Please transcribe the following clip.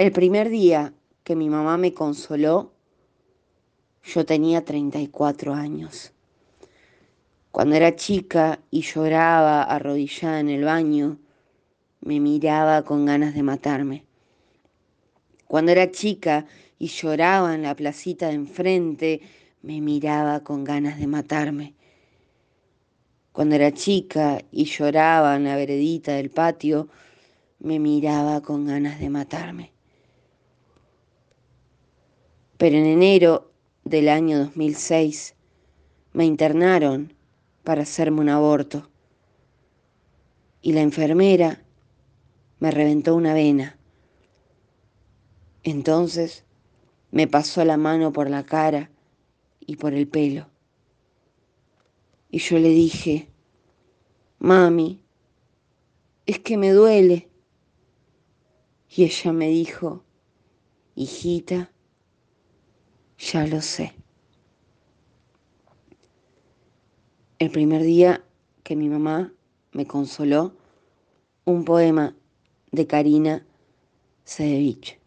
El primer día que mi mamá me consoló, yo tenía 34 años. Cuando era chica y lloraba arrodillada en el baño, me miraba con ganas de matarme. Cuando era chica y lloraba en la placita de enfrente, me miraba con ganas de matarme. Cuando era chica y lloraba en la veredita del patio, me miraba con ganas de matarme. Pero en enero del año 2006 me internaron para hacerme un aborto y la enfermera me reventó una vena. Entonces me pasó la mano por la cara y por el pelo. Y yo le dije, mami, es que me duele. Y ella me dijo, hijita, ya lo sé. El primer día que mi mamá me consoló, un poema de Karina Sedevich.